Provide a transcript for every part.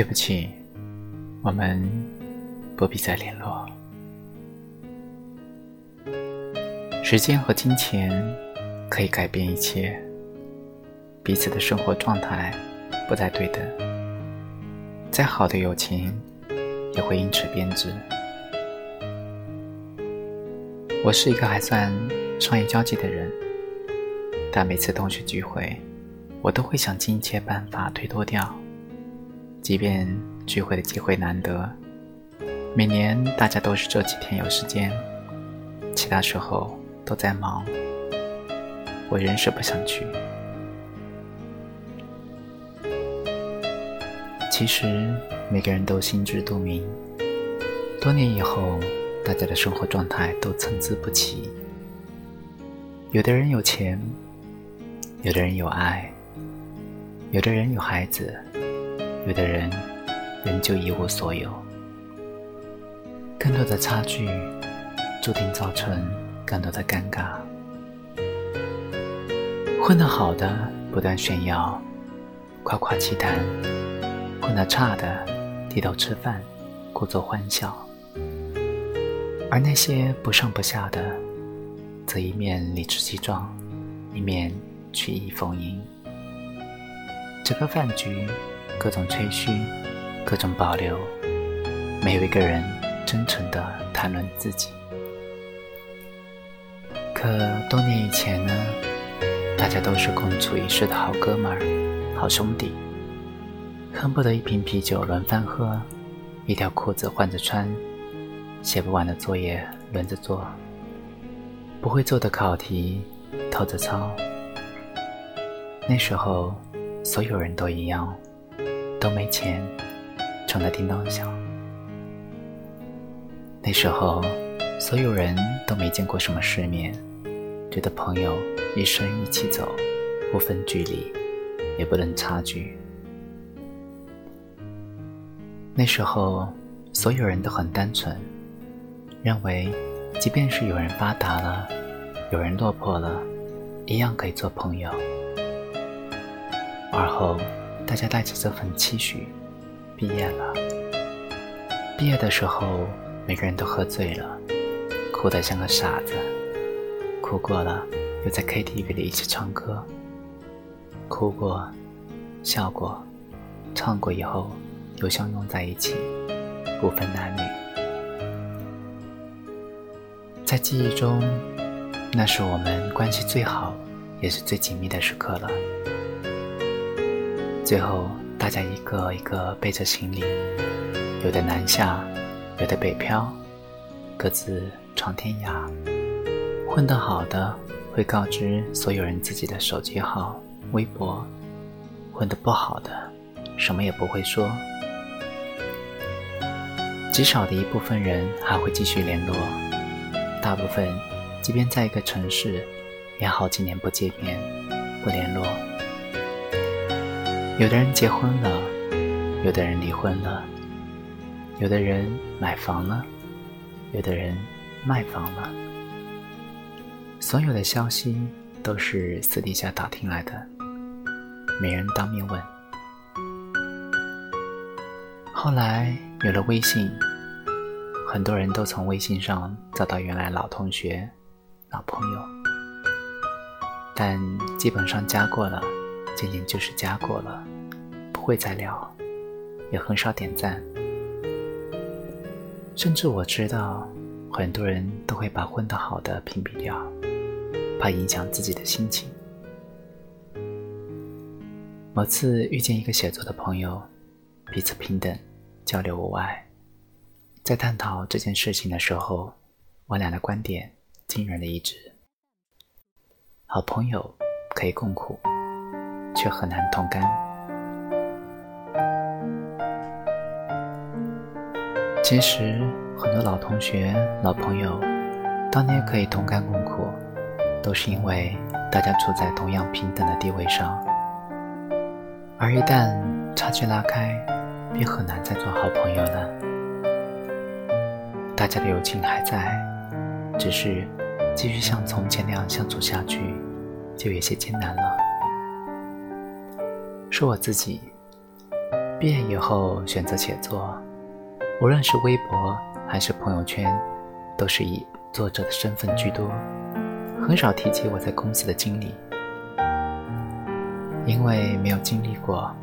对不起，我们不必再联络。时间和金钱可以改变一切，彼此的生活状态不再对等，再好的友情也会因此变质。我是一个还算商业交际的人，但每次同学聚会，我都会想尽一切办法推脱掉。即便聚会的机会难得，每年大家都是这几天有时间，其他时候都在忙，我仍是不想去。其实每个人都心知肚明，多年以后，大家的生活状态都参差不齐。有的人有钱，有的人有爱，有的人有孩子。有的人仍旧一无所有，更多的差距注定造成更多的尴尬。混得好的不断炫耀，夸夸其谈；混得差的低头吃饭，故作欢笑。而那些不上不下的，则一面理直气壮，一面曲意逢迎。整个饭局。各种吹嘘，各种保留，没有一个人真诚的谈论自己。可多年以前呢，大家都是共处一室的好哥们儿、好兄弟，恨不得一瓶啤酒轮番喝，一条裤子换着穿，写不完的作业轮着做，不会做的考题偷着抄。那时候，所有人都一样。都没钱，穷得叮当响。那时候，所有人都没见过什么世面，觉得朋友一生一起走，不分距离，也不论差距。那时候，所有人都很单纯，认为，即便是有人发达了，有人落魄了，一样可以做朋友。而后。大家带着这份期许，毕业了。毕业的时候，每个人都喝醉了，哭得像个傻子。哭过了，又在 KTV 里一起唱歌。哭过，笑过，唱过以后，又相拥在一起，不分男女。在记忆中，那是我们关系最好，也是最紧密的时刻了。最后，大家一个一个背着行李，有的南下，有的北漂，各自闯天涯。混得好的会告知所有人自己的手机号、微博；混得不好的，什么也不会说。极少的一部分人还会继续联络，大部分即便在一个城市，也好几年不见面、不联络。有的人结婚了，有的人离婚了，有的人买房了，有的人卖房了。所有的消息都是私底下打听来的，没人当面问。后来有了微信，很多人都从微信上找到原来老同学、老朋友，但基本上加过了。仅仅就是加过了，不会再聊，也很少点赞。甚至我知道，很多人都会把混得好的屏蔽掉，怕影响自己的心情。某次遇见一个写作的朋友，彼此平等，交流无碍。在探讨这件事情的时候，我俩的观点惊人的一致。好朋友可以共苦。却很难同甘。其实，很多老同学、老朋友，当年可以同甘共苦，都是因为大家处在同样平等的地位上。而一旦差距拉开，便很难再做好朋友了。大家的友情还在，只是继续像从前那样相处下去，就有些艰难了。是我自己，毕业以后选择写作，无论是微博还是朋友圈，都是以作者的身份居多，很少提及我在公司的经历。因为没有经历过，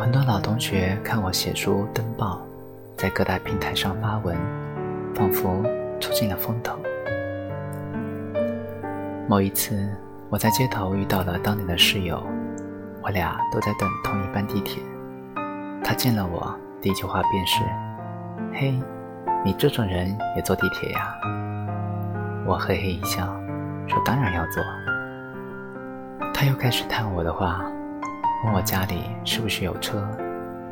很多老同学看我写书登报，在各大平台上发文，仿佛出尽了风头。某一次，我在街头遇到了当年的室友，我俩都在等同一班地铁。他见了我，第一句话便是：“嘿，你这种人也坐地铁呀？”我嘿嘿一笑，说：“当然要坐。”他又开始探我的话，问我家里是不是有车，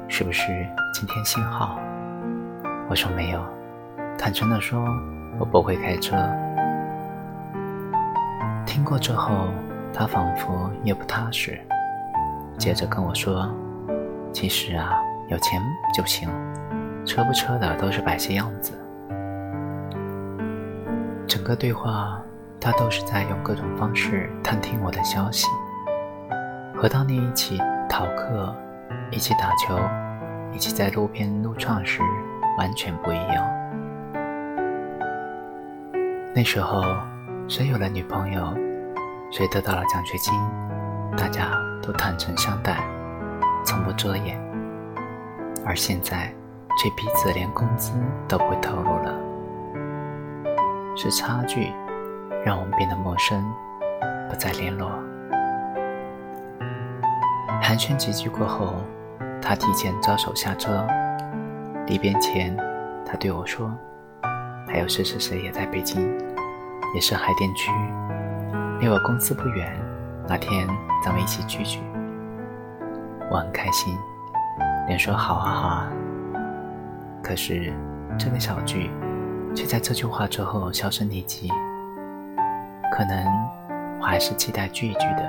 是不是今天信号。我说没有，坦诚地说，我不会开车。听过之后，他仿佛也不踏实，接着跟我说：“其实啊，有钱就行，车不车的都是摆些样子。”整个对话，他都是在用各种方式探听我的消息，和当年一起逃课、一起打球、一起在路边撸串时完全不一样。那时候。谁有了女朋友，谁得到了奖学金，大家都坦诚相待，从不遮掩。而现在，却彼此连工资都不会透露了。是差距，让我们变得陌生，不再联络。寒暄几句过后，他提前招手下车。离别前，他对我说：“还有谁谁谁也在北京。”也是海淀区，离我公司不远。哪天咱们一起聚聚。我很开心，连说好啊好啊。可是这个小聚，却在这句话之后销声匿迹。可能我还是期待聚一聚的，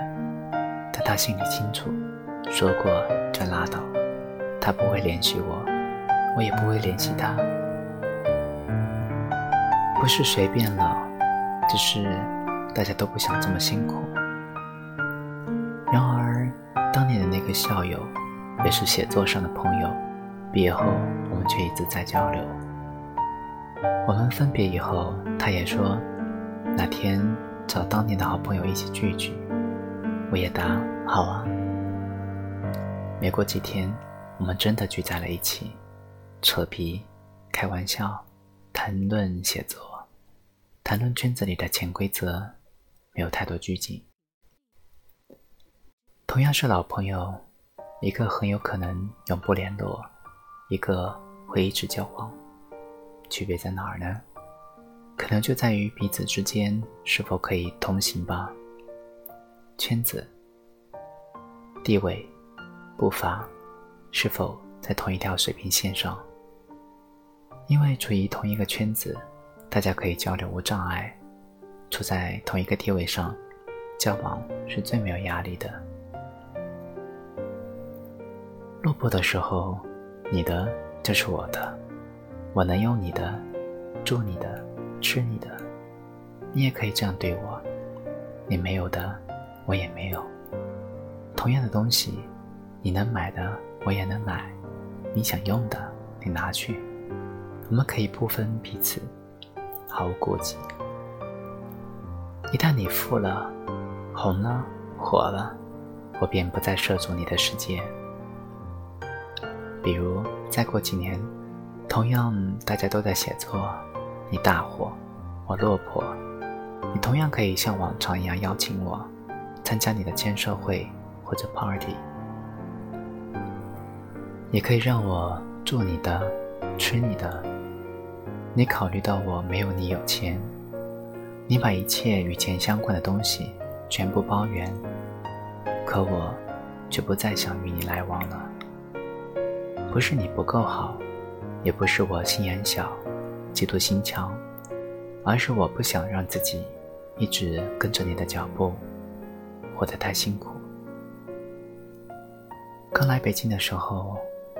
但他心里清楚，说过就拉倒。他不会联系我，我也不会联系他。不是谁变了。只是大家都不想这么辛苦。个校友，也是写作上的朋友，毕业后我们却一直在交流。我们分别以后，他也说哪天找当年的好朋友一起聚聚。我也答好啊。没过几天，我们真的聚在了一起，扯皮、开玩笑、谈论写作。谈论圈子里的潜规则，没有太多拘谨。同样是老朋友，一个很有可能永不联络，一个会一直交往。区别在哪儿呢？可能就在于彼此之间是否可以同行吧。圈子、地位、步伐，是否在同一条水平线上？因为处于同一个圈子。大家可以交流无障碍，处在同一个地位上，交往是最没有压力的。落魄的时候，你的就是我的，我能用你的，住你的，吃你的，你也可以这样对我。你没有的，我也没有。同样的东西，你能买的，我也能买；你想用的，你拿去，我们可以不分彼此。毫无顾忌。一旦你富了、红了、火了，我便不再涉足你的世界。比如，再过几年，同样大家都在写作，你大火，我落魄，你同样可以像往常一样邀请我参加你的签售会或者 party，也可以让我住你的、吃你的。你考虑到我没有你有钱，你把一切与钱相关的东西全部包圆，可我却不再想与你来往了。不是你不够好，也不是我心眼小、嫉妒心强，而是我不想让自己一直跟着你的脚步，活得太辛苦。刚来北京的时候，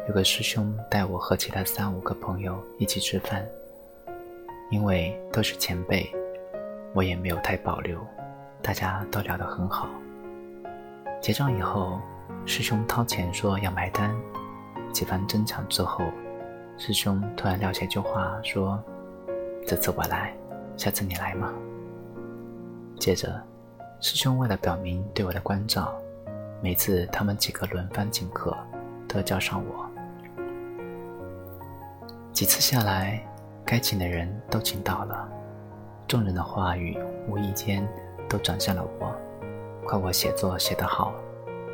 有个师兄带我和其他三五个朋友一起吃饭。因为都是前辈，我也没有太保留，大家都聊得很好。结账以后，师兄掏钱说要买单，几番争抢之后，师兄突然撂下一句话说：“这次我来，下次你来吗？”接着，师兄为了表明对我的关照，每次他们几个轮番请客，都要叫上我。几次下来，该请的人都请到了，众人的话语无意间都转向了我，夸我写作写得好，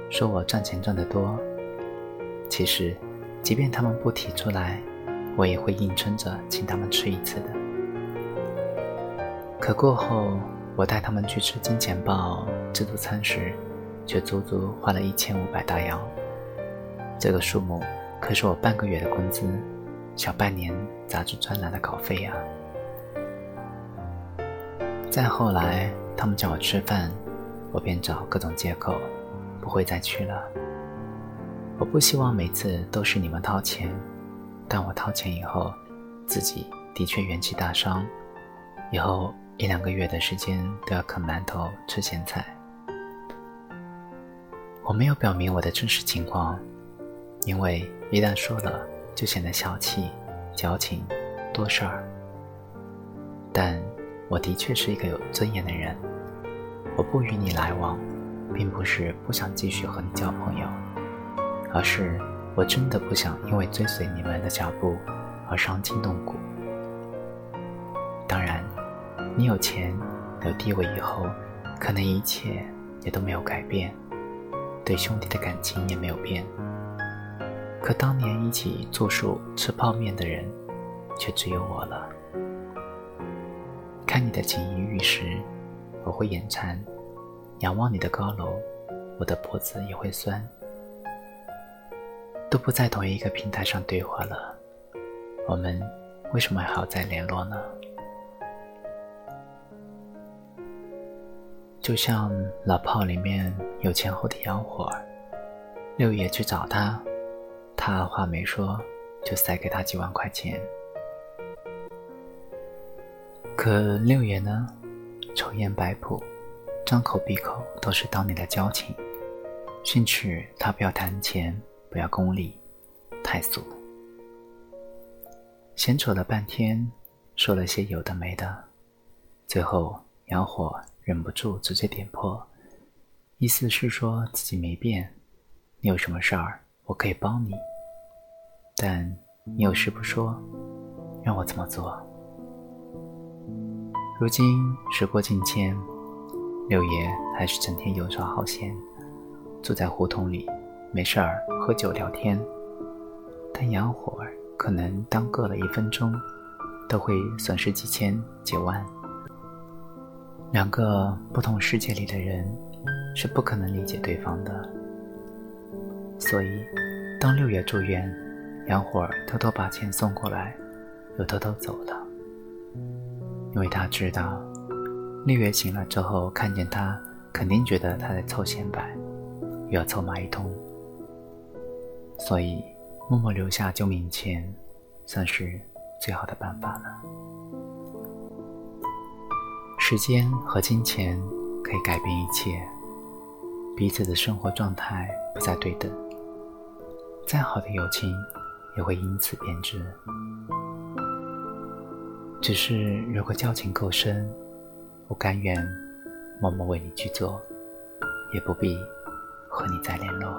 说我赚钱赚得多。其实，即便他们不提出来，我也会硬撑着请他们吃一次的。可过后，我带他们去吃金钱豹自助餐时，却足足花了一千五百大洋。这个数目可是我半个月的工资，小半年杂志专栏的稿费呀。再后来，他们叫我吃饭，我便找各种借口，不会再去了。我不希望每次都是你们掏钱，但我掏钱以后，自己的确元气大伤，以后一两个月的时间都要啃馒头吃咸菜。我没有表明我的真实情况，因为一旦说了，就显得小气、矫情、多事儿。但我的确是一个有尊严的人，我不与你来往，并不是不想继续和你交朋友。而是我真的不想因为追随你们的脚步而伤筋动骨。当然，你有钱有地位以后，可能一切也都没有改变，对兄弟的感情也没有变。可当年一起住宿吃泡面的人，却只有我了。看你的锦衣玉食，我会眼馋；仰望你的高楼，我的脖子也会酸。都不在同一个平台上对话了，我们为什么还要再联络呢？就像老炮里面有钱后的洋火，六爷去找他，他二话没说就塞给他几万块钱。可六爷呢，抽烟摆谱，张口闭口都是当年的交情，训斥他不要谈钱。不要功利，太俗。闲扯了半天，说了些有的没的，最后杨火忍不住直接点破，意思是说自己没变，你有什么事儿我可以帮你，但你有事不说，让我怎么做？如今时过境迁，六爷还是整天游手好闲，住在胡同里。没事儿，喝酒聊天，但杨火儿可能当个了一分钟，都会损失几千几万。两个不同世界里的人是不可能理解对方的。所以，当六爷住院，杨火儿偷偷把钱送过来，又偷偷走了，因为他知道，六爷醒了之后看见他，肯定觉得他在凑钱摆，又要凑骂一通。所以，默默留下救命钱，算是最好的办法了。时间和金钱可以改变一切，彼此的生活状态不再对等，再好的友情也会因此变质。只是如果交情够深，我甘愿默默为你去做，也不必和你再联络。